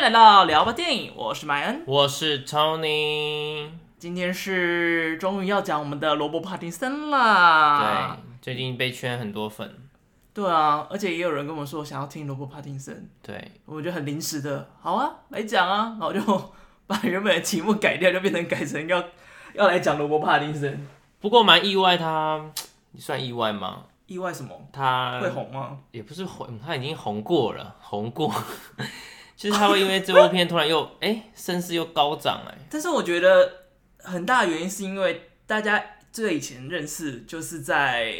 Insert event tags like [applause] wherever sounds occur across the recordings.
迎来到聊吧电影，我是麦恩，我是 Tony。今天是终于要讲我们的罗伯·帕丁森啦。对，最近被圈很多粉。对啊，而且也有人跟我说想要听罗伯·帕丁森。对，我觉得很临时的，好啊，来讲啊，然后就把原本的题目改掉，就变成改成要要来讲罗伯·帕丁森。不过蛮意外他，他你算意外吗？意外什么？他会红吗？也不是红，他已经红过了，红过。其实他会因为这部片突然又哎、欸，声势又高涨哎。但是我觉得很大的原因是因为大家最以前认识就是在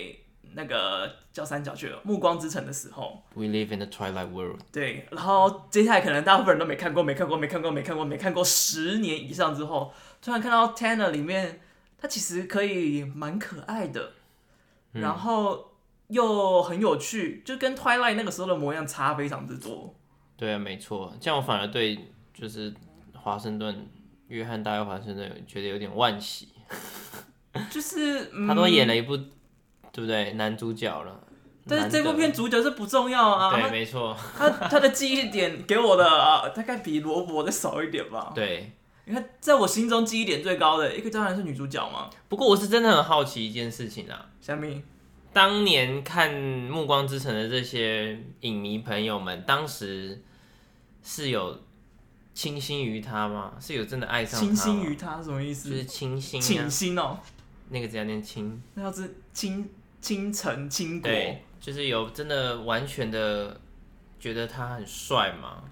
那个叫三角区《暮光之城》的时候。We live in the twilight world。对，然后接下来可能大部分人都没看过，没看过，没看过，没看过，没看过十年以上之后，突然看到 Tanner 里面，他其实可以蛮可爱的，嗯、然后。又很有趣，就跟 Twilight 那个时候的模样差非常之多。对啊，没错，这样我反而对就是华盛顿约翰大卫华盛顿觉得有点惋惜，[laughs] 就是、嗯、他都演了一部，对不对？男主角了，但是这部片主角是不重要啊。对，没错，[laughs] 他他的记忆点给我的啊，大概比罗伯的少一点吧。对，你看，在我心中记忆点最高的一个当然是女主角嘛。不过我是真的很好奇一件事情啊，小米。当年看《暮光之城》的这些影迷朋友们，当时是有倾心于他吗？是有真的爱上他吗？倾心于他什么意思？就是倾心、啊，倾心哦。那个字要念倾，那要是倾倾城倾国，对，就是有真的完全的觉得他很帅吗？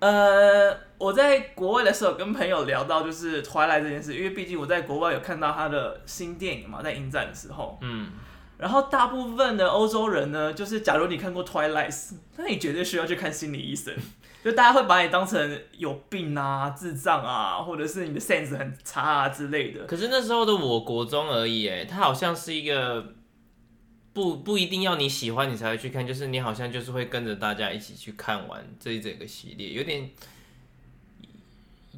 呃，我在国外的时候跟朋友聊到就是《Twilight》这件事，因为毕竟我在国外有看到他的新电影嘛，在影展的时候，嗯。然后大部分的欧洲人呢，就是假如你看过《Twilight》，那你绝对需要去看心理医生。就大家会把你当成有病啊、智障啊，或者是你的 sense 很差啊之类的。可是那时候的我国中而已，哎，它好像是一个不不一定要你喜欢你才会去看，就是你好像就是会跟着大家一起去看完这一整个系列，有点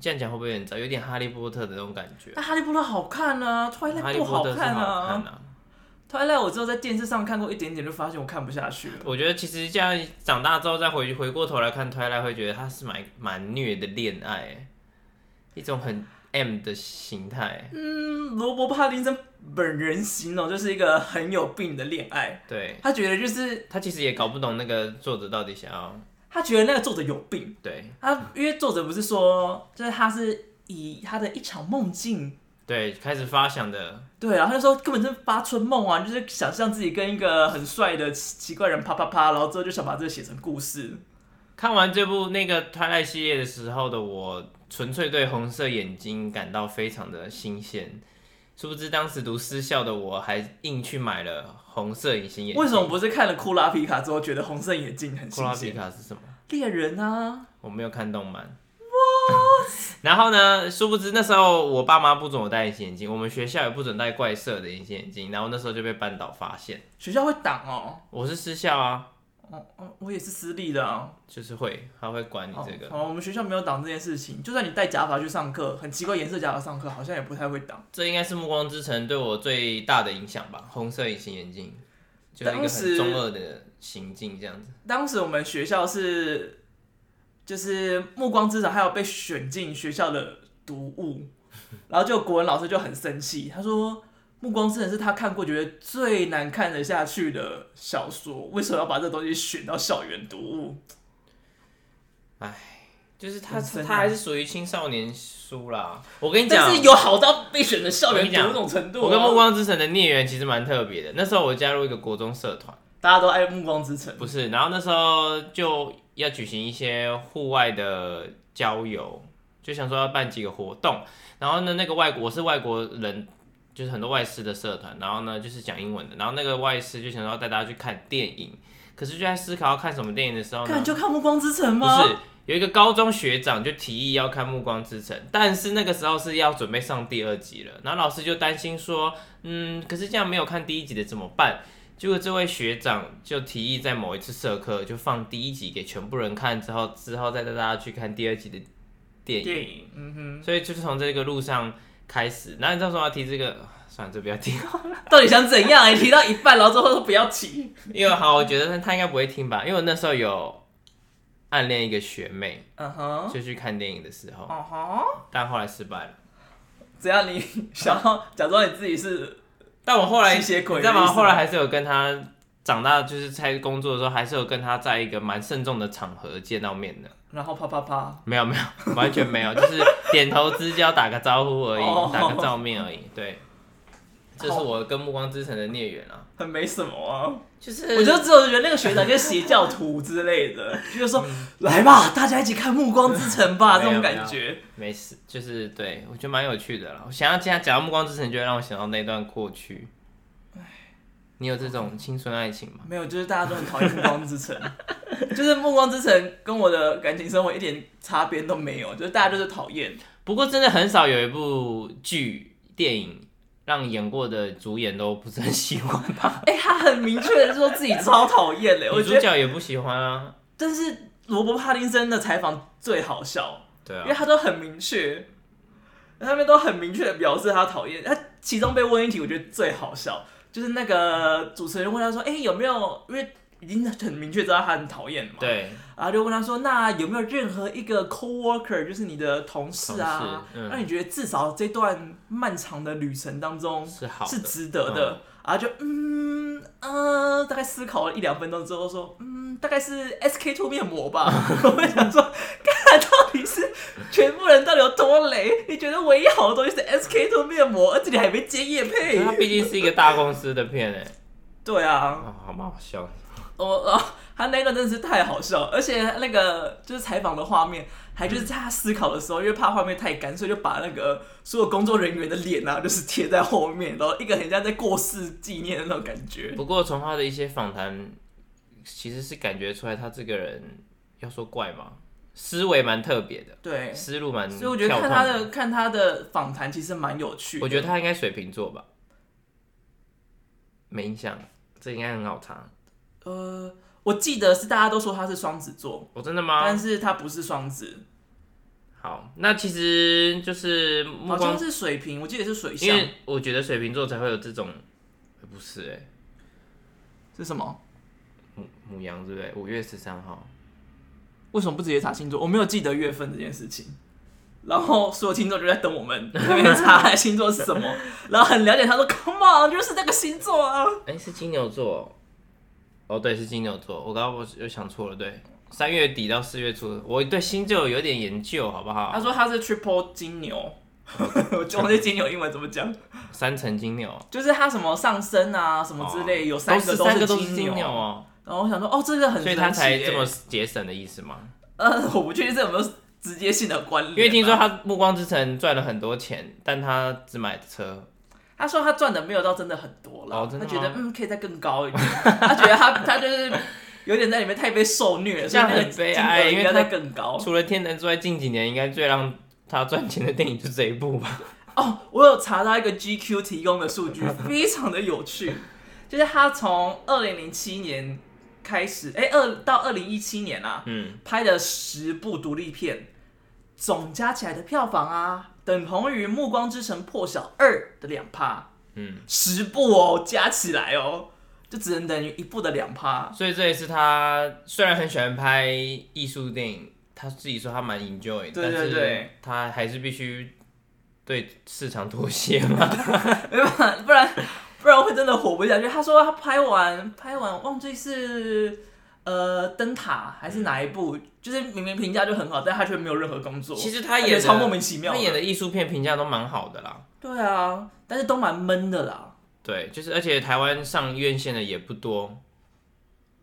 这样讲会不会很糟？有点哈利波特的那种感觉。但哈利波特好看啊，《Twilight》不好看啊。后来我之后在电视上看过一点点，就发现我看不下去了。我觉得其实这样长大之后再回回过头来看《Twilight》，会觉得它是蛮蛮虐的恋爱，一种很 M 的形态。嗯，罗伯·帕丁森本人形容就是一个很有病的恋爱。对，他觉得就是他其实也搞不懂那个作者到底想要。他觉得那个作者有病。对，他因为作者不是说，就是他是以他的一场梦境。对，开始发想的。对啊，他就说根本就是发春梦啊，就是想象自己跟一个很帅的奇怪人啪啪啪，然后之后就想把这个写成故事。看完这部那个《Twilight》系列的时候的我，纯粹对红色眼睛感到非常的新鲜。殊不知当时读私校的我还硬去买了红色隐形眼镜。为什么不是看了库拉皮卡之后觉得红色眼镜很新鲜？库拉皮卡是什么？猎人啊！我没有看动漫。[laughs] 然后呢？殊不知那时候我爸妈不准我戴隐形眼镜，我们学校也不准戴怪色的隐形眼镜。然后那时候就被班导发现，学校会挡哦。我是私校啊，哦哦，我也是私立的啊，就是会，他会管你这个。哦，我们学校没有挡这件事情，就算你戴假发去上课，很奇怪颜色假发上课，好像也不太会挡。这应该是《暮光之城》对我最大的影响吧？红色隐形眼镜，就是一个很中二的行径这样子。当时我们学校是。就是《暮光之城》还有被选进学校的读物，[laughs] 然后就国文老师就很生气，他说《暮光之城》是他看过觉得最难看得下去的小说，为什么要把这东西选到校园读物？哎，就是他他还是属于青少年书啦。我跟你讲，但是有好到被选的校园读那种程度。我跟《暮光之城》的孽缘其实蛮特别的。那时候我加入一个国中社团，大家都爱《暮光之城》，不是？然后那时候就。要举行一些户外的郊游，就想说要办几个活动。然后呢，那个外国我是外国人，就是很多外师的社团。然后呢，就是讲英文的。然后那个外师就想说要带大家去看电影。可是就在思考要看什么电影的时候呢，看 [laughs] 就看《暮光之城》吗？不是，有一个高中学长就提议要看《暮光之城》，但是那个时候是要准备上第二集了。然后老师就担心说，嗯，可是这样没有看第一集的怎么办？结果这位学长就提议在某一次社课就放第一集给全部人看，之后之后再带大家去看第二集的电影。电影，嗯哼。所以就是从这个路上开始。那你到时候要提这个，算了，就不要提好了。到底想怎样？你提到一半，然后之后说不要提。因为好，我觉得他应该不会听吧，因为我那时候有暗恋一个学妹，嗯哼，就去看电影的时候，嗯哼，但后来失败了。只要你想要假装你自己是，但我后来，吸血鬼，你知道吗？后来还是有跟他长大，就是在工作的时候，还是有跟他在一个蛮慎重的场合见到面的。然后啪啪啪，没有没有，完全没有，就是点头之交，打个招呼而已，打个照面而已。对，这是我跟暮光之城的孽缘啊，很没什么啊。就是，我就只有觉得那个学长跟邪教徒之类的，[laughs] 就是说，来吧，大家一起看《暮光之城》吧，这种感觉。没事，就是对我觉得蛮有趣的啦。我想要今天讲到《暮光之城》，就会让我想到那段过去。你有这种青春爱情吗？没有，就是大家都很讨厌《暮光之城》，[laughs] 就是《暮光之城》跟我的感情生活一点差别都没有，就是大家就是讨厌。不过真的很少有一部剧电影。让演过的主演都不是很喜欢吧？[laughs] 哎、欸，他很明确的说自己超讨厌嘞，我主角也不喜欢啊。但是罗伯·帕丁森的采访最好笑，对啊，因为他都很明确，他们都很明确的表示他讨厌。他其中被问一题，我觉得最好笑，就是那个主持人问他说：“哎、欸，有没有？”因为已经很明确知道他很讨厌嘛，对，然后就问他说：“那有没有任何一个 coworker，就是你的同事啊，那、嗯、你觉得至少这段漫长的旅程当中是好是值得的？”嗯、然后就嗯嗯、呃，大概思考了一两分钟之后说：“嗯，大概是 SK two 面膜吧。[laughs] ”我想说，看到底是全部人到底有多雷？你觉得唯一好的东西是 SK two 面膜，而且你还没接业配？它毕竟是一个大公司的片诶。对啊，哦、好蛮好笑。哦哦，他那个真的是太好笑，而且那个就是采访的画面，还就是在他思考的时候，因为怕画面太干，所以就把那个所有工作人员的脸啊，就是贴在后面，然后一个很像在过世纪念的那种感觉。不过从他的一些访谈，其实是感觉出来他这个人要说怪吗，思维蛮特别的，对，思路蛮。所以我觉得看他的看他的访谈其实蛮有趣的。我觉得他应该水瓶座吧，没印象，这应该很好查。呃，我记得是大家都说他是双子座，哦，真的吗？但是他不是双子。好，那其实就是好像是水瓶，我记得是水象。因为我觉得水瓶座才会有这种，不是哎，是什么？母母羊对不对？五月十三号，为什么不直接查星座？我没有记得月份这件事情。然后所有听众就在等我们那边查 [laughs] 星座是什么，然后很了解他说，Come on，就是那个星座啊。哎，是金牛座。哦，对，是金牛座。我刚刚我又想错了，对，三月底到四月初，我对星座有点研究，好不好？他说他是 triple 金牛，[laughs] 我忘记金牛英文怎么讲，[laughs] 三层金牛，就是他什么上升啊，什么之类，有三个都是金牛哦。然后我想说，哦，这个很，所以他才这么节省的意思吗？[laughs] 呃，我不确定这有没有直接性的关联，因为听说他暮光之城赚了很多钱，但他只买车。他说他赚的没有到真的很多了，他觉得嗯可以再更高一点。[laughs] 他觉得他他就是有点在里面太被受虐了，这样很悲哀，因为他更高。除了天能之外，近几年应该最让他赚钱的电影就是这一部吧？哦，我有查到一个 GQ 提供的数据，非常的有趣，[laughs] 就是他从二零零七年开始，哎、欸，二到二零一七年啊，嗯，拍的十部独立片，总加起来的票房啊。等同于《暮光之城》破晓二的两趴，嗯，十部哦，加起来哦，就只能等于一部的两趴。所以这也是他虽然很喜欢拍艺术电影，他自己说他蛮 enjoy，对对对，他还是必须对市场妥协嘛，[laughs] 没办法，不然不然会真的活不下去。他说他拍完拍完，忘记是。呃，灯塔还是哪一部？嗯、就是明明评价就很好，但他却没有任何工作。其实他演的超莫名其妙，他演的艺术片评价都蛮好的啦。对啊，但是都蛮闷的啦。对，就是而且台湾上院线的也不多。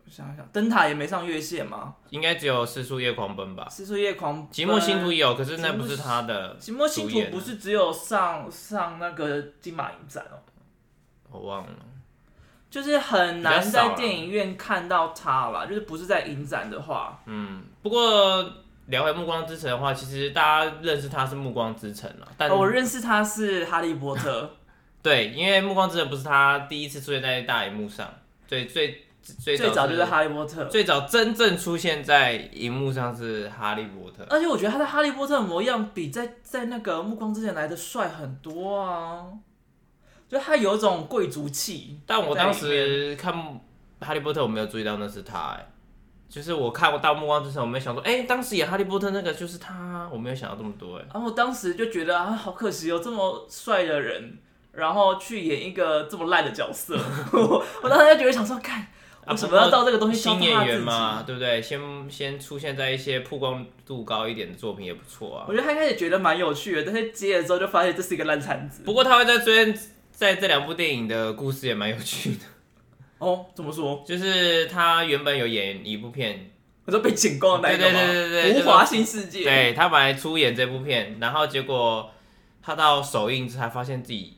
我想想，灯塔也没上院线吗？应该只有《四叔夜狂奔》吧，《四叔夜狂奔》。寂寞星途有，可是那不是他的。寂寞星途不是只有上上那个金马影展哦、喔？我忘了。就是很难在电影院看到他啦，就是不是在影展的话。嗯，不过聊回《暮光之城》的话，其实大家认识他是《暮光之城》了，但我认识他是《哈利波特》。[laughs] 对，因为《暮光之城》不是他第一次出现在大荧幕上，最最最最早就是《哈利波特》，最早真正出现在荧幕上是《哈利波特》，而且我觉得他在《哈利波特》的模样比在在那个《暮光之城》来的帅很多啊。就他有一种贵族气，但我当时看《哈利波特》，我没有注意到那是他，哎，就是我看到《暮光之城》，我没有想说，哎、欸，当时演哈利波特那个就是他，我没有想到这么多，哎。然后我当时就觉得啊，好可惜有这么帅的人，然后去演一个这么烂的角色。我 [laughs] 我当时就觉得想说，看为什么要到这个东西？新演员嘛，对不对？先先出现在一些曝光度高一点的作品也不错啊。我觉得他一开始觉得蛮有趣的，但是接了之后就发现这是一个烂摊子。不过他会在追在这两部电影的故事也蛮有趣的。哦，怎么说？就是他原本有演一部片，我说被剪光的那个吗？对对对对对，无华新世界。对，他本来出演这部片，然后结果他到首映才发现自己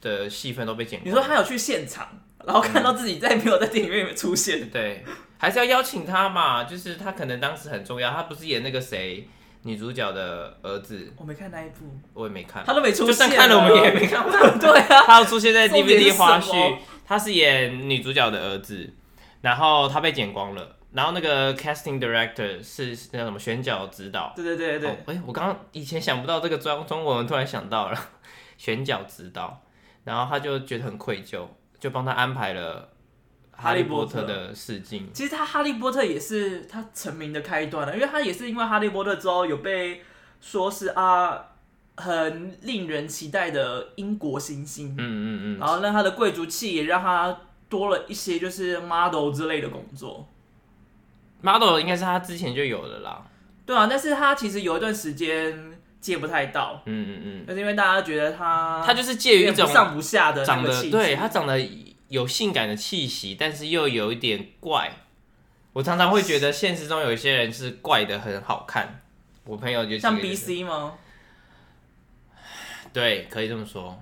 的戏份都被剪光。你说他有去现场，然后看到自己再没有在电影院里面出现。嗯、对，还是要邀请他嘛？就是他可能当时很重要，他不是演那个谁女主角的儿子？我没看那一部，我也没看，他都没出现，就算看了我们也没看。[laughs] 对啊，他要出现在 DVD 花絮。他是演女主角的儿子，然后他被剪光了，然后那个 casting director 是那什么选角指导，对对对对，哎、哦，我刚刚以前想不到这个中中文，突然想到了 [laughs] 选角指导，然后他就觉得很愧疚，就帮他安排了哈利波特的试镜。其实他哈利波特也是他成名的开端了，因为他也是因为哈利波特之后有被说是啊。很令人期待的英国新星，嗯嗯嗯，然后让他的贵族气也让他多了一些，就是 model 之类的工作。model 应该是他之前就有的啦，对啊，但是他其实有一段时间接不太到，嗯嗯嗯，但是因为大家觉得他，他就是介于一种上不下的长得，对，他长得有性感的气息，但是又有一点怪。我常常会觉得现实中有一些人是怪的很好看，我朋友就像 BC 吗？对，可以这么说。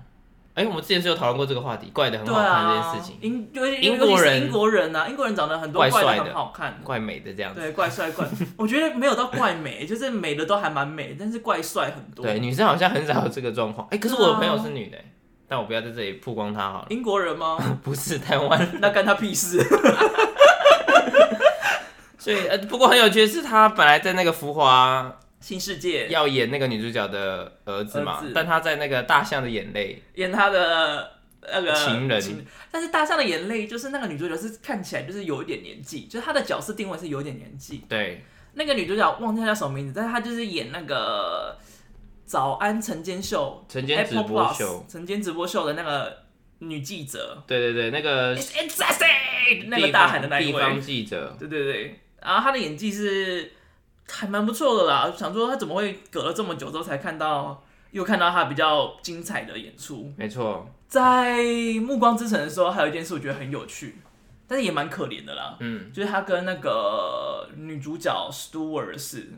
哎，我们之前是有讨论过这个话题，怪的很好看这件事情。英英国人，英国人啊，英国人长得很多怪的很好看，怪美的这样子。对，怪帅怪，[laughs] 我觉得没有到怪美，就是美的都还蛮美，但是怪帅很多。对，女生好像很少有这个状况。哎，可是我的朋友是女的，但我不要在这里曝光他好了。英国人吗？[laughs] 不是，台湾。[laughs] 那干他屁事。[laughs] 所以呃，不过很有趣的是，他本来在那个浮华。新世界要演那个女主角的儿子嘛？但他在那个大象的眼泪演他的那个情人，但是大象的眼泪就是那个女主角是看起来就是有一点年纪，就是她的角色定位是有一点年纪。对，那个女主角忘记她叫什么名字，但是她就是演那个早安晨间秀、晨间直播秀、晨间直播秀的那个女记者。对对对，那个 It's 那个大喊的那一位地方记者。对对对，然后她的演技是。还蛮不错的啦，想说她怎么会隔了这么久之后才看到，又看到她比较精彩的演出。没错，在《暮光之城》的时候，还有一件事我觉得很有趣，但是也蛮可怜的啦。嗯，就是他跟那个女主角 Stewart 是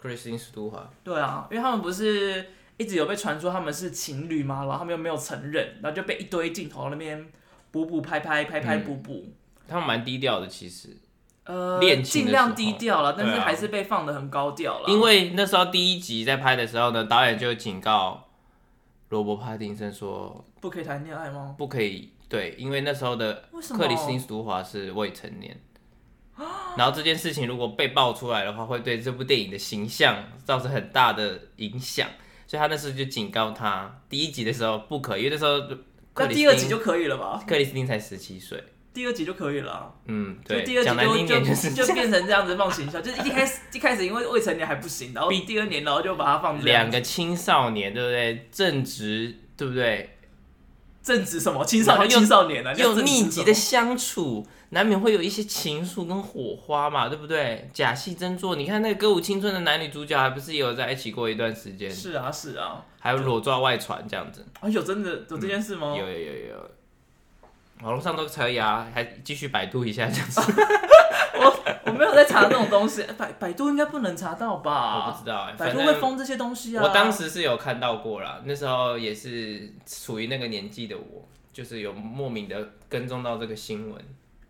Kristen Stewart。对啊，因为他们不是一直有被传说他们是情侣吗？然后他们又没有承认，然后就被一堆镜头那边补补拍拍拍拍补补。他们蛮低调的，其实。呃，尽量低调了，但是还是被放的很高调了。因为那时候第一集在拍的时候呢，导演就警告罗伯·帕丁森说：“不可以谈恋爱吗？”不可以，对，因为那时候的克里斯汀·史都华是未成年。[gasps] 然后这件事情如果被爆出来的话，会对这部电影的形象造成很大的影响，所以他那时候就警告他，第一集的时候不可以，因为那时候那第二集就可以了吧？克里斯汀才十七岁。第二集就可以了，嗯，对，第二集就就就变成这样子放形象，就是一开始一开始因为未成年还不行，然后第二年然后就把它放两个青少年，对不对？正值，对不对？正值什么？青少年，青少年啊，又密集的相处，难免会有一些情愫跟火花嘛，对不对？假戏真做，你看那个歌舞青春的男女主角，还不是也有在一起过一段时间？是啊，是啊，还有裸照外传这样子。啊，有真的有这件事吗？有有有有。网络上都可以啊，还继续百度一下这样子。[laughs] 我我没有在查这种东西，百百度应该不能查到吧？我不知道哎、欸，百度会封这些东西啊。我当时是有看到过啦，那时候也是处于那个年纪的我，就是有莫名的跟踪到这个新闻。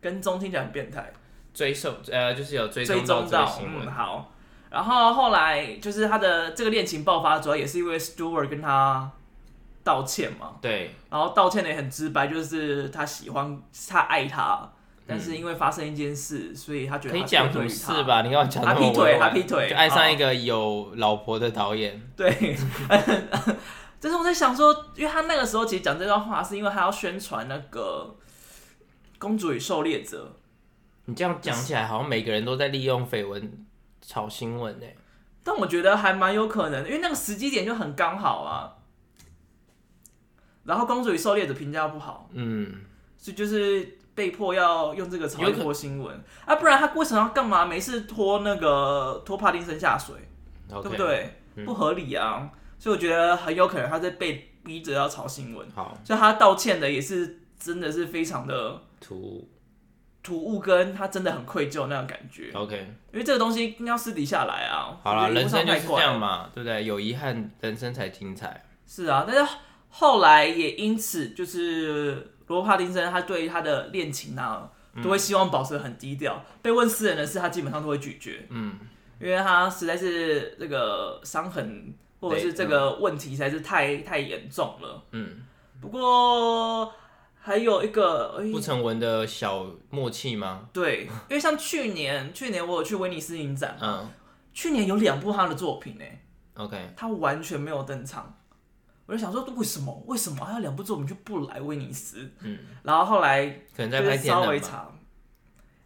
跟踪听起来很变态。追受呃，就是有追踪到嗯。好，然后后来就是他的这个恋情爆发，主要也是因为 Stewart 跟他。道歉嘛，对，然后道歉的也很直白，就是他喜欢他爱他，但是因为发生一件事，所以他觉得他可以讲什么事吧？你要讲他劈腿，他劈腿，就爱上一个有老婆的导演。对，[laughs] 就是我在想说，因为他那个时候其实讲这段话，是因为他要宣传那个《公主与狩猎者》你这样讲起来，好像每个人都在利用绯闻炒新闻呢。但我觉得还蛮有可能，因为那个时机点就很刚好啊。然后《公主与狩猎者》评价不好，嗯，所以就是被迫要用这个炒一波新闻啊，不然他为什么要干嘛？没事拖那个拖帕丁森下水，okay, 对不对？嗯、不合理啊！所以我觉得很有可能他在被逼着要炒新闻。好，所以他道歉的也是真的是非常的突兀，突兀跟他真的很愧疚那种感觉。OK，因为这个东西应该要私底下来啊。好了，人生就是这样嘛，对不对？有遗憾，人生才精彩。是啊，但是。后来也因此，就是罗帕丁森，他对于他的恋情啊，都会希望保持很低调。嗯、被问私人的事，他基本上都会拒绝。嗯，因为他实在是这个伤痕，或者是这个问题实在是太太严重了。嗯，不过还有一个不成文的小默契吗？对，因为像去年，[laughs] 去年我有去威尼斯影展，嗯，去年有两部他的作品呢。OK，他完全没有登场。我就想说，为什么？为什么还有两部作品就不来威尼斯？嗯，然后后来可能在拍稍微查，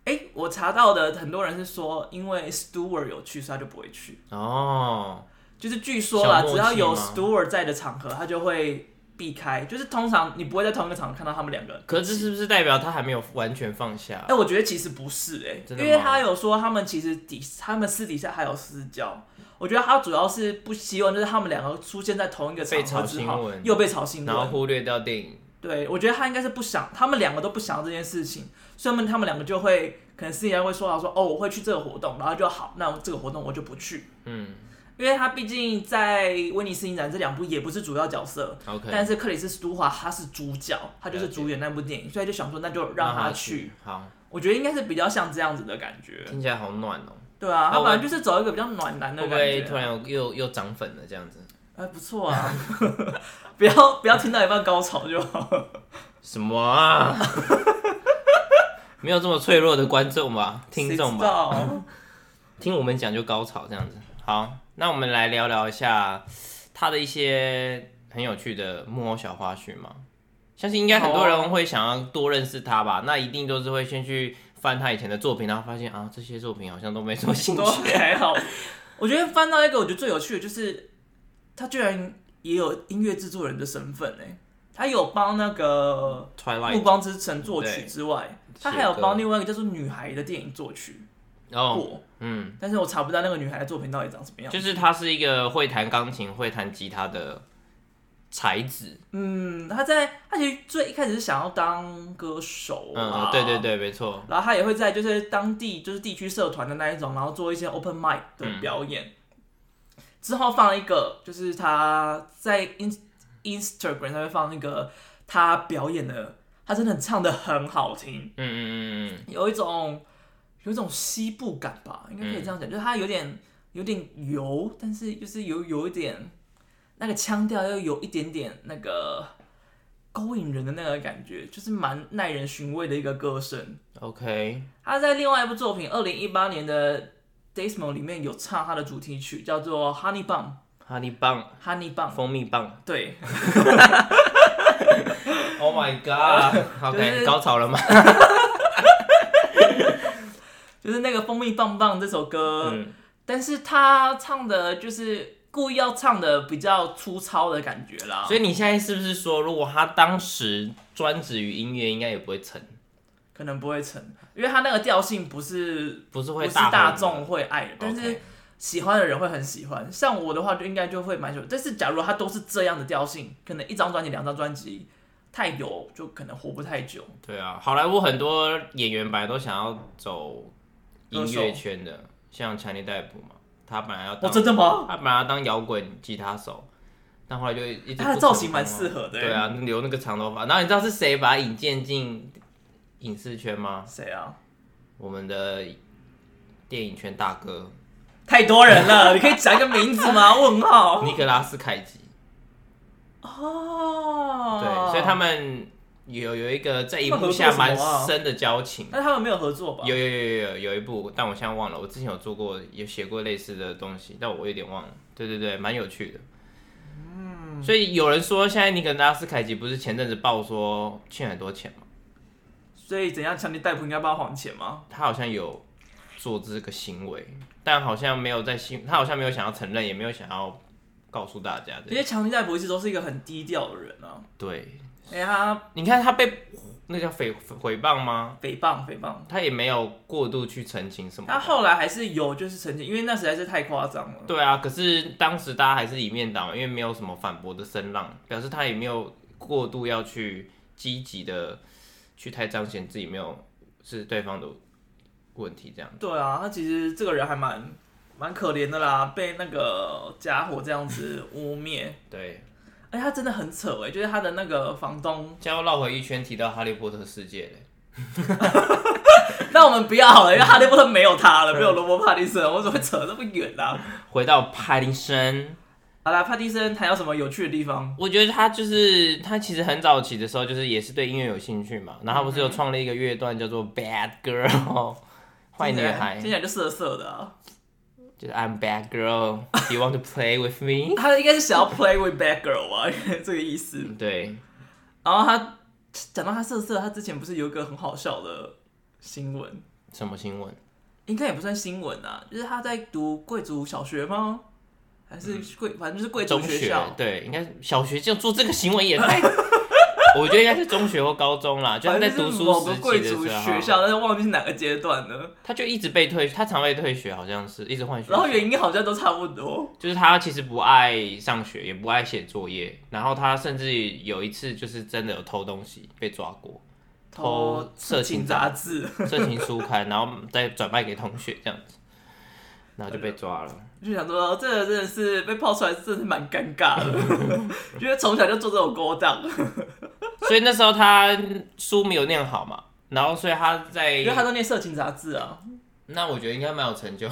哎、欸，我查到的很多人是说，因为 Stewart 有去，所以他就不会去。哦，就是据说啦，只要有 Stewart 在的场合，他就会避开。就是通常你不会在同一个场合看到他们两个。可是这是不是代表他还没有完全放下？哎、欸，我觉得其实不是、欸，哎，因为他有说他们其实底，他们私底下还有私交。我觉得他主要是不希望，就是他们两个出现在同一个场合之后，又被炒新闻，然后忽略掉电影。对，我觉得他应该是不想，他们两个都不想这件事情，所以他们他们两个就会可能私底下会说到说，哦，我会去这个活动，然后就好，那这个活动我就不去。嗯，因为他毕竟在威尼斯影展这两部也不是主要角色，OK，但是克里斯·史都华他是主角，他就是主演那部电影，所以就想说那就让他去。好，我觉得应该是比较像这样子的感觉，听起来好暖哦。对啊，他本来就是走一个比较暖男的感觉。会不会突然又又又涨粉了这样子？哎，不错啊！[laughs] 不要不要听到一半高潮就好。什么啊？没有这么脆弱的观众吧？听众吧？[laughs] 听我们讲就高潮这样子。好，那我们来聊聊一下他的一些很有趣的木偶小花絮嘛。相信应该很多人会想要多认识他吧？那一定都是会先去。翻他以前的作品，然后发现啊，这些作品好像都没什么兴趣。还好，[laughs] 我觉得翻到一个，我觉得最有趣的就是他居然也有音乐制作人的身份哎，他有帮那个《暮光之城》作曲之外，他还有帮另外一个叫做《女孩》的电影作曲过。嗯，但是我查不到那个女孩的作品到底长什么样。就是她是一个会弹钢琴、会弹吉他的。才子，嗯，她在她其实最一开始是想要当歌手，嗯，对对对，没错。然后她也会在就是当地就是地区社团的那一种，然后做一些 open mic 的表演。嗯、之后放一个就是她在 in Instagram 上面放一个她表演的，她真的唱的很好听，嗯嗯嗯嗯，有一种有一种西部感吧，应该可以这样讲，嗯、就是他有点有点油，但是就是有有一点。那个腔调又有一点点那个勾引人的那个感觉，就是蛮耐人寻味的一个歌声。OK，他在另外一部作品二零一八年的《Desmo》里面有唱他的主题曲，叫做《Honey Bun》。Honey Bun，Honey Bun，蜂蜜棒。对。[laughs] Oh my god！OK，[laughs] 就是、高潮了吗？[laughs] 就是那个蜂蜜棒棒这首歌，嗯、但是他唱的就是。故意要唱的比较粗糙的感觉啦，所以你现在是不是说，如果他当时专职于音乐，应该也不会成？可能不会成，因为他那个调性不是不是会大众会爱的，但是喜欢的人会很喜欢。像我的话，就应该就会蛮喜欢。但是假如他都是这样的调性，可能一张专辑、两张专辑太油，就可能活不太久。对啊，好莱坞很多演员本来都想要走音乐圈的，像强尼戴普嘛。他本来要当，哦，真的吗？他本来要当摇滚吉他手，但后来就一直他的造型蛮适合的。对啊，留那个长头发。然后你知道是谁把他引荐进影视圈吗？谁啊？我们的电影圈大哥。太多人了，[laughs] 你可以讲一个名字吗？[laughs] 问号。尼克拉斯凯奇。哦。对，所以他们。有有一个在一部下蛮深的交情，但他们没有合作吧？有有有有有有一部，但我现在忘了。我之前有做过，有写过类似的东西，但我有点忘了。对对对，蛮有趣的。嗯，所以有人说，现在尼可拉斯凯奇不是前阵子爆说欠很多钱吗？所以怎样？强尼戴普应该帮他还钱吗？他好像有做这个行为，但好像没有在新，他好像没有想要承认，也没有想要告诉大家。因为强尼戴普一直都是一个很低调的人啊。对，哎、欸、他，你看他被那叫诽诽谤吗？诽谤，诽谤。他也没有过度去澄清什么。他后来还是有就是澄清，因为那实在是太夸张了。对啊，可是当时大家还是一面倒，因为没有什么反驳的声浪，表示他也没有过度要去积极的。去太彰显自己没有是对方的问题，这样。对啊，他其实这个人还蛮蛮可怜的啦，被那个家伙这样子污蔑。对，哎，他真的很扯哎，就是他的那个房东。将要绕回一圈，提到哈利波特世界嘞。[laughs] 那我们不要好了，因为哈利波特没有他了，没有罗伯·帕丁森，我怎么会扯那么远啊？[laughs] 回到帕丁森。好啦，帕蒂森还有什么有趣的地方？我觉得他就是他其实很早期的时候，就是也是对音乐有兴趣嘛。然后他不是有创立一个乐段叫做 Bad Girl，[laughs] 坏女孩，听起来就色色的啊。就是 I'm bad girl，Do you want to play with me？[laughs] 他应该是想要 play with bad girl 吧，应 [laughs] 该这个意思。对。然后他讲到他色色，他之前不是有一个很好笑的新闻？什么新闻？应该也不算新闻啊，就是他在读贵族小学吗？还是贵，反正就是贵族学校。对，应该小学就做这个行为也太，[laughs] 我觉得应该是中学或高中啦，就是在读书时期的学校，但是忘记是哪个阶段了。他就一直被退，他常被退学，好像是一直换学。然后原因好像都差不多，就是他其实不爱上学，也不爱写作业，然后他甚至有一次就是真的有偷东西被抓过，偷色情杂志、色情书刊，然后再转卖给同学这样子。然后就被抓了，就想说这个真的是被泡出来，真的是蛮尴尬的，[laughs] 因为从小就做这种勾当，所以那时候他书没有念好嘛，然后所以他在，因为他都念色情杂志啊，那我觉得应该蛮有成就，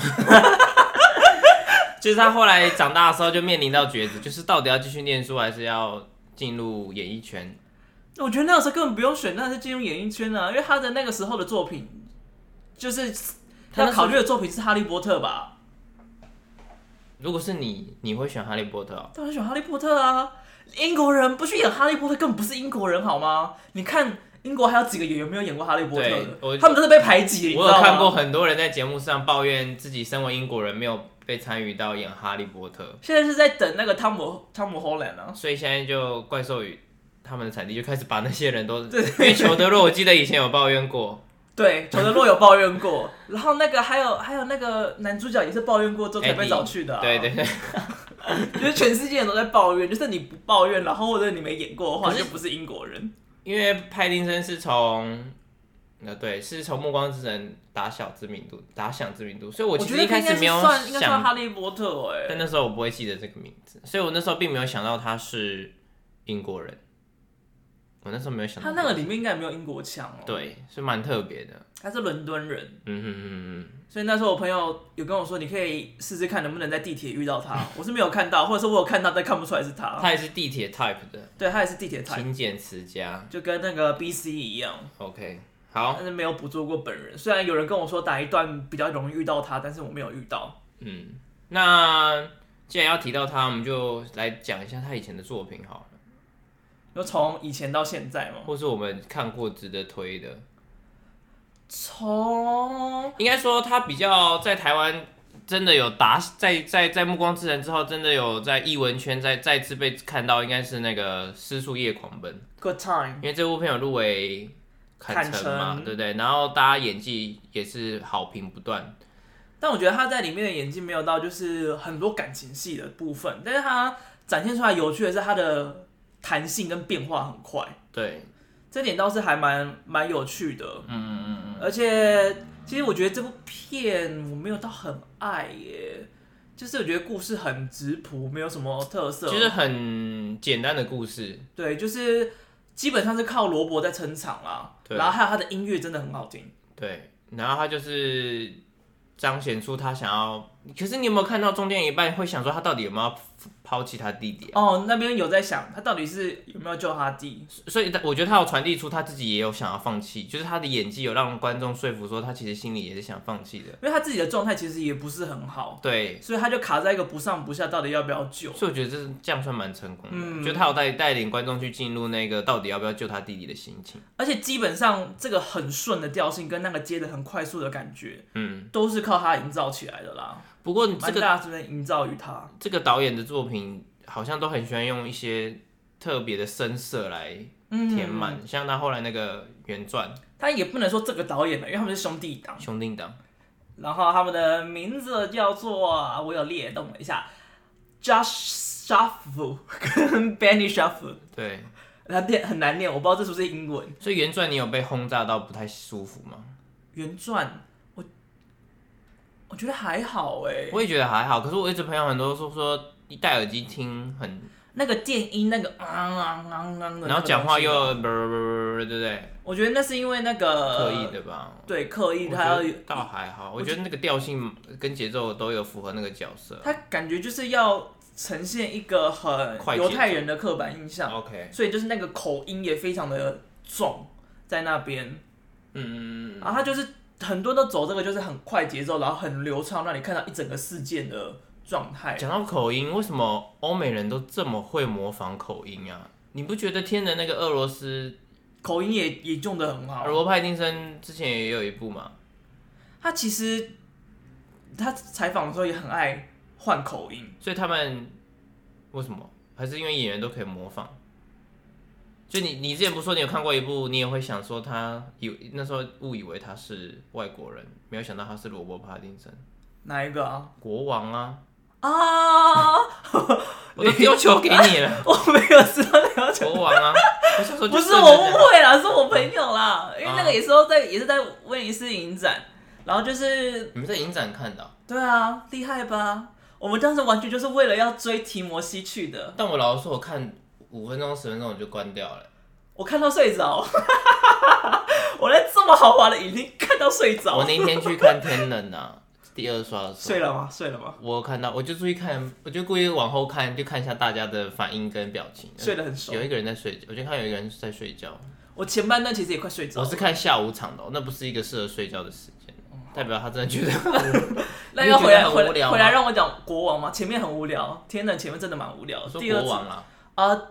[laughs] 就是他后来长大的时候就面临到抉择，就是到底要继续念书还是要进入演艺圈？我觉得那个时候根本不用选，那是进入演艺圈啊，因为他的那个时候的作品就是。他考虑的作品是《哈利波特》吧？如果是你，你会选《哈利波特》？当然选《哈利波特》啊！英国人不去演《哈利波特》，根本不是英国人好吗？你看英国还有几个演员没有演过《哈利波特》的？他们都是被排挤。我有看过很多人在节目上抱怨自己身为英国人没有被参与到演《哈利波特》。现在是在等那个汤姆汤姆·霍兰啊，所以现在就怪兽与他们的产地就开始把那些人都，[laughs] 对因为裘德洛，我记得以前有抱怨过。对，裘德洛有抱怨过，然后那个还有还有那个男主角也是抱怨过之后才被找去的，啊。对对对，[laughs] 就是全世界人都在抱怨，就是你不抱怨，然后或者你没演过的话，就不是英国人。因为派丁森是从，呃，对，是从《暮光之城》打响知名度，打响知名度，所以我其实一开始没有想，应该算哈利波特哎，但那时候我不会记得这个名字，所以我那时候并没有想到他是英国人。我那时候没有想到，他那个里面应该没有英国腔哦。对，是蛮特别的。他是伦敦人。嗯哼嗯嗯。所以那时候我朋友有跟我说，你可以试试看能不能在地铁遇到他。我是没有看到，或者是我有看到，但看不出来是他。他也是地铁 type 的。对，他也是地铁 type。勤俭持家，就跟那个 BC 一样。OK，好。但是没有捕捉过本人。虽然有人跟我说打一段比较容易遇到他，但是我没有遇到。嗯，那既然要提到他，我们就来讲一下他以前的作品好了。就从以前到现在嘛，或是我们看过值得推的。从应该说他比较在台湾真的有打在在在《暮光之城》之后，真的有在艺文圈再再次被看到，应该是那个《失速夜狂奔》Good time，因为这部片有入围坎城嘛，对不对？然后大家演技也是好评不断。但我觉得他在里面的演技没有到就是很多感情戏的部分，但是他展现出来有趣的是他的。弹性跟变化很快，对，这点倒是还蛮蛮有趣的。嗯嗯嗯嗯。而且，其实我觉得这部片我没有到很爱耶，就是我觉得故事很直朴，没有什么特色，其实很简单的故事。对，就是基本上是靠罗伯在撑场啦。对。然后还有他的音乐真的很好听。对，然后他就是彰显出他想要可是你有没有看到中间一半会想说他到底有没有？抛弃他弟弟哦、啊，oh, 那边有在想他到底是有没有救他弟，所以我觉得他有传递出他自己也有想要放弃，就是他的演技有让观众说服说他其实心里也是想放弃的，因为他自己的状态其实也不是很好，对，所以他就卡在一个不上不下，到底要不要救？所以我觉得这是这样算蛮成功的，嗯、就他有带带领观众去进入那个到底要不要救他弟弟的心情，而且基本上这个很顺的调性跟那个接的很快速的感觉，嗯，都是靠他营造起来的啦。不过这个大是不是营造于他这个导演的作品。好像都很喜欢用一些特别的深色来填满，嗯、像他后来那个原传，他也不能说这个导演的，因为他们是兄弟档。兄弟档。然后他们的名字叫做，我有列动了一下，Josh Schaff [laughs] 跟 Benny Schaff。对，他念很难念，我不知道这是不是英文。所以原传你有被轰炸到不太舒服吗？原传，我我觉得还好哎。我也觉得还好，可是我一直朋友很多说说。一戴耳机听很那个电音，那个啊啊啊啊的，然后讲话又不不不，对不对？我觉得那是因为那个刻意的吧？对，刻意他要倒还好，我觉得那个调性跟节奏都有符合那个角色。他感觉就是要呈现一个很犹太人的刻板印象，OK，所以就是那个口音也非常的重在那边，嗯嗯嗯，然后他就是很多都走这个就是很快节奏，然后很流畅，让你看到一整个事件的。状态。讲到口音，为什么欧美人都这么会模仿口音啊？你不觉得天的那个俄罗斯口音也也用的很好？罗伯·派丁森之前也有一部嘛。他其实他采访的时候也很爱换口音，所以他们为什么？还是因为演员都可以模仿？就你你之前不是说你有看过一部，你也会想说他有那时候误以为他是外国人，没有想到他是罗伯·帕丁森。哪一个啊？国王啊。啊！[laughs] 我都丢球给你了，[laughs] 我没有知道你要球。国王啊！[laughs] 不是我误会啦，是我朋友啦，因为那个也是在也是在威尼斯影展，然后就是你们在影展看的？对啊，厉害吧？我们当时完全就是为了要追提摩西去的。但我老实说，我看五分钟十分钟我就关掉了，我看到睡着。[laughs] 我在这么豪华的影厅看到睡着。我那天去看天冷啊。第二刷的时候睡了吗？睡了吗？我看到，我就注意看，我就故意往后看，就看一下大家的反应跟表情。睡得很熟。有一个人在睡觉，我就看有一个人在睡觉。我前半段其实也快睡着了。我是看下午场的，那不是一个适合睡觉的时间，哦、代表他真的觉得。[laughs] 那要回来回来回来让我讲国王吗？前面很无聊，天冷，前面真的蛮无聊。说国王啊？啊，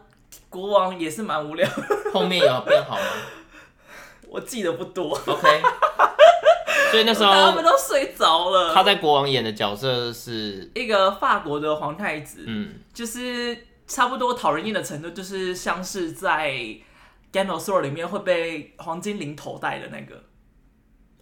国王也是蛮无聊。[laughs] 后面有变好吗？[laughs] 我记得不多。OK。所以那时候 [laughs] 他们都睡着了。他在国王演的角色是一个法国的皇太子，嗯，就是差不多讨人厌的程度，就是像是在《of Thrones》里面会被黄金灵头戴的那个，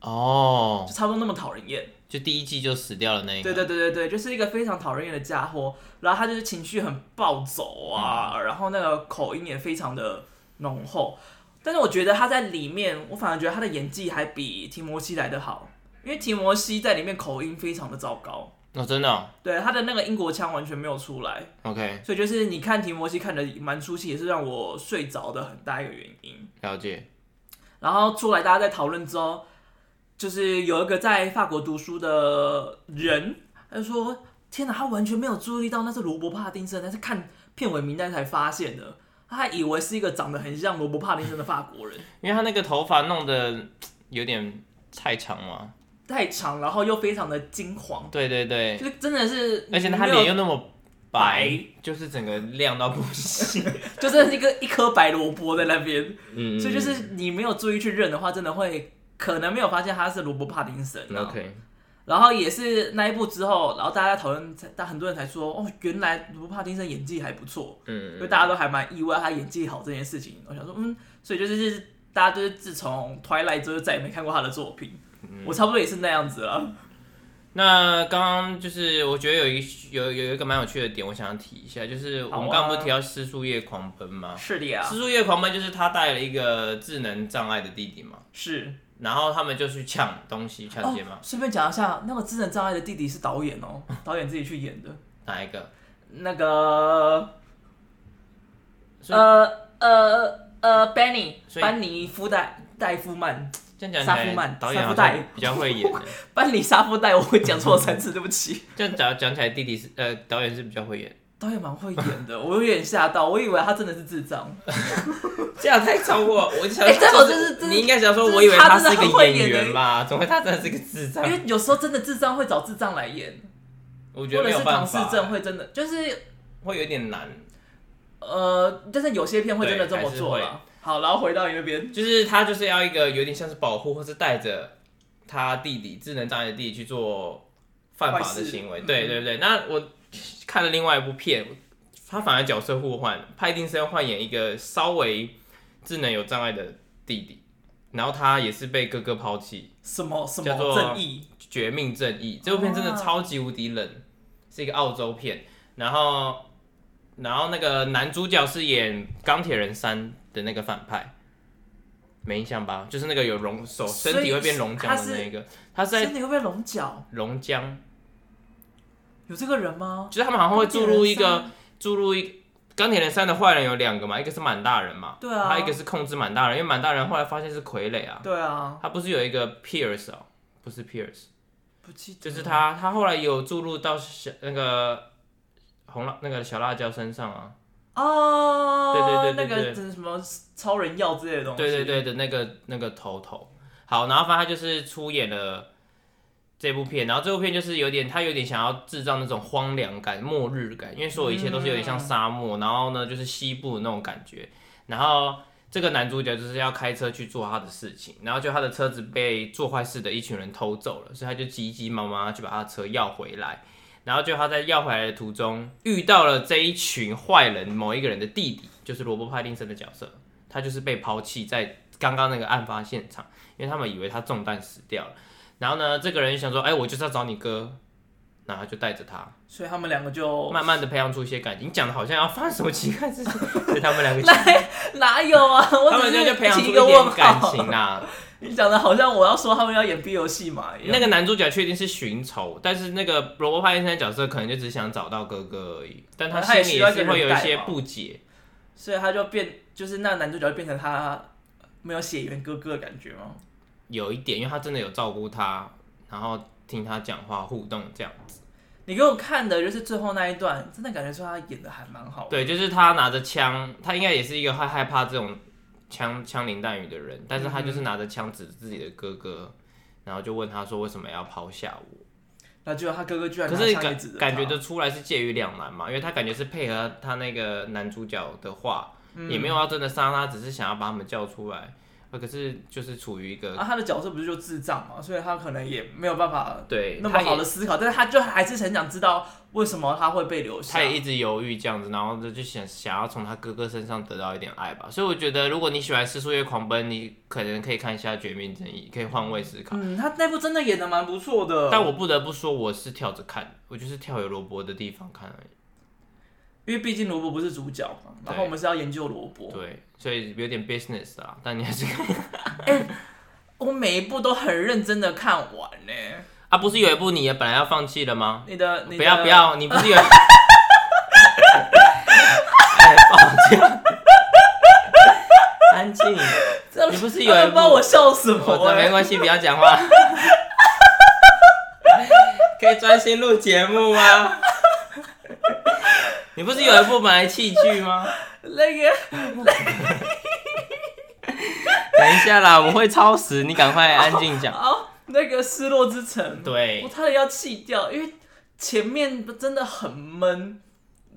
哦，就差不多那么讨人厌。就第一季就死掉了那个。对对对对对，就是一个非常讨人厌的家伙。然后他就是情绪很暴走啊，嗯、然后那个口音也非常的浓厚。但是我觉得他在里面，我反而觉得他的演技还比提摩西来得好，因为提摩西在里面口音非常的糟糕。哦，真的哦？对，他的那个英国腔完全没有出来。OK，所以就是你看提摩西看的蛮出戏，也是让我睡着的很大一个原因。了解。然后出来大家在讨论之后，就是有一个在法国读书的人，他就说：“天哪，他完全没有注意到那是罗伯·帕丁森，但是看片尾名单才发现的。”他还以为是一个长得很像罗伯·帕丁森的法国人，[laughs] 因为他那个头发弄得有点太长嘛，太长，然后又非常的金黄。对对对，就是真的是，而且他脸又那么白，就是整个亮到不行，[laughs] 就是一个一颗白萝卜在那边。嗯，所以就是你没有注意去认的话，真的会可能没有发现他是罗伯·帕丁森。OK。然后也是那一部之后，然后大家在讨论，但很多人才说，哦，原来罗伯·帕丁森演技还不错，嗯，因为大家都还蛮意外他演技好这件事情。我想说，嗯，所以就是，是大家就是自从《Twilight》之后就再也没看过他的作品，嗯、我差不多也是那样子了。那刚刚就是我觉得有一有有一个蛮有趣的点，我想要提一下，就是我们刚刚不是提到失速夜狂奔吗？是的呀，失速夜狂奔就是他带了一个智能障碍的弟弟嘛，是。然后他们就去抢东西，抢劫嘛。顺便讲一下，那个智能障碍的弟弟是导演哦，[laughs] 导演自己去演的。哪一个？那个，呃呃呃，班尼，班尼夫代戴夫曼。这样讲起来，杀夫曼导演好像比较会演的。[laughs] 班尼沙夫代，我会讲错三次，对不起。这样讲讲起来，弟弟是呃，导演是比较会演。导演蛮会演的，我有点吓到，我以为他真的是智障。[laughs] 这样太超过，我想，哎、欸，这我真是，你应该想说，我以为他是一个演员吧？怎么会他真的是个智障？因为有时候真的智障会找智障来演，我觉得没有办法。唐氏症会真的就是会有点难。呃，但是有些片会真的这么做了。好，然后回到你那边，就是他就是要一个有点像是保护，或是带着他弟弟智能障碍的弟弟去做犯法的行为。对对对，那我。看了另外一部片，他反而角色互换，派丁森换演一个稍微智能有障碍的弟弟，然后他也是被哥哥抛弃。什么什么叫做正义？绝命正义。这部片真的超级无敌冷，啊、是一个澳洲片。然后，然后那个男主角是演钢铁人三的那个反派，没印象吧？就是那个有龙手身体会变龙角的那个，他是在身体会变龙角，龙浆。有这个人吗？就是他们好像会注入一个注入一钢铁人三的坏人有两个嘛，一个是满大人嘛，对啊，他一个是控制满大人，因为满大人后来发现是傀儡啊，对啊，他不是有一个 Pierce 哦，不是 Pierce，不记得，就是他，他后来有注入到小那个红辣那个小辣椒身上啊，哦，对对对对对，那个什么超人药之类的东西，对对对的那个那个头头，好，然后反正他就是出演了。这部片，然后这部片就是有点，他有点想要制造那种荒凉感、末日感，因为所有一切都是有点像沙漠，然后呢，就是西部的那种感觉。然后这个男主角就是要开车去做他的事情，然后就他的车子被做坏事的一群人偷走了，所以他就急急忙忙去把他的车要回来。然后就他在要回来的途中遇到了这一群坏人，某一个人的弟弟，就是罗伯·派丁森的角色，他就是被抛弃在刚刚那个案发现场，因为他们以为他中弹死掉了。然后呢，这个人就想说，哎，我就是要找你哥，然后就带着他，所以他们两个就慢慢的培养出一些感情。你讲的好像要发生什么奇怪事情，所以他们两个哪 [laughs] 哪有啊？[laughs] 我他们就就培养出一点感情啦。你讲的好像我要说他们要演 B 游戏嘛一样。那个男主角确定是寻仇，但是那个罗伯·派丁森的角色可能就只想找到哥哥而已，但他心里也是会有一些不解，所以他就变，就是那个男主角就变成他没有血缘哥哥的感觉吗？有一点，因为他真的有照顾他，然后听他讲话互动这样子。你给我看的就是最后那一段，真的感觉说他演的还蛮好的。对，就是他拿着枪，他应该也是一个会害怕这种枪枪林弹雨的人，但是他就是拿着枪指着自己的哥哥，然后就问他说为什么要抛下我？那就他哥哥居然拿可是感感觉得出来是介于两难嘛，因为他感觉是配合他那个男主角的话，嗯、也没有要真的杀他，只是想要把他们叫出来。可是就是处于一个啊，他的角色不是就智障嘛，所以他可能也没有办法对那么好的思考，但是他就还是很想知道为什么他会被留下。他也一直犹豫这样子，然后就想想要从他哥哥身上得到一点爱吧。所以我觉得，如果你喜欢《失速月狂奔》，你可能可以看一下《绝命正义》，可以换位思考。嗯，他那部真的演的蛮不错的。但我不得不说，我是跳着看，我就是跳有萝卜的地方看而已。因为毕竟萝卜不是主角嘛，然后我们是要研究萝卜，对，所以有点 business 啊。但你还是看，[laughs] 哎、欸，我每一部都很认真的看完呢。啊，不是有一部你也本来要放弃了吗？你的，你的不要不要，你不是有？[laughs] 哎，抱歉，[laughs] 安静。你不是有一部？帮我笑死我！了没关系，不要讲话。可以专心录节目吗？你不是有一部本来弃剧吗？[laughs] 那个，等一下啦，我会超时，你赶快安静讲。[laughs] 哦，那个失落之城，对，我差点要弃掉，因为前面真的很闷，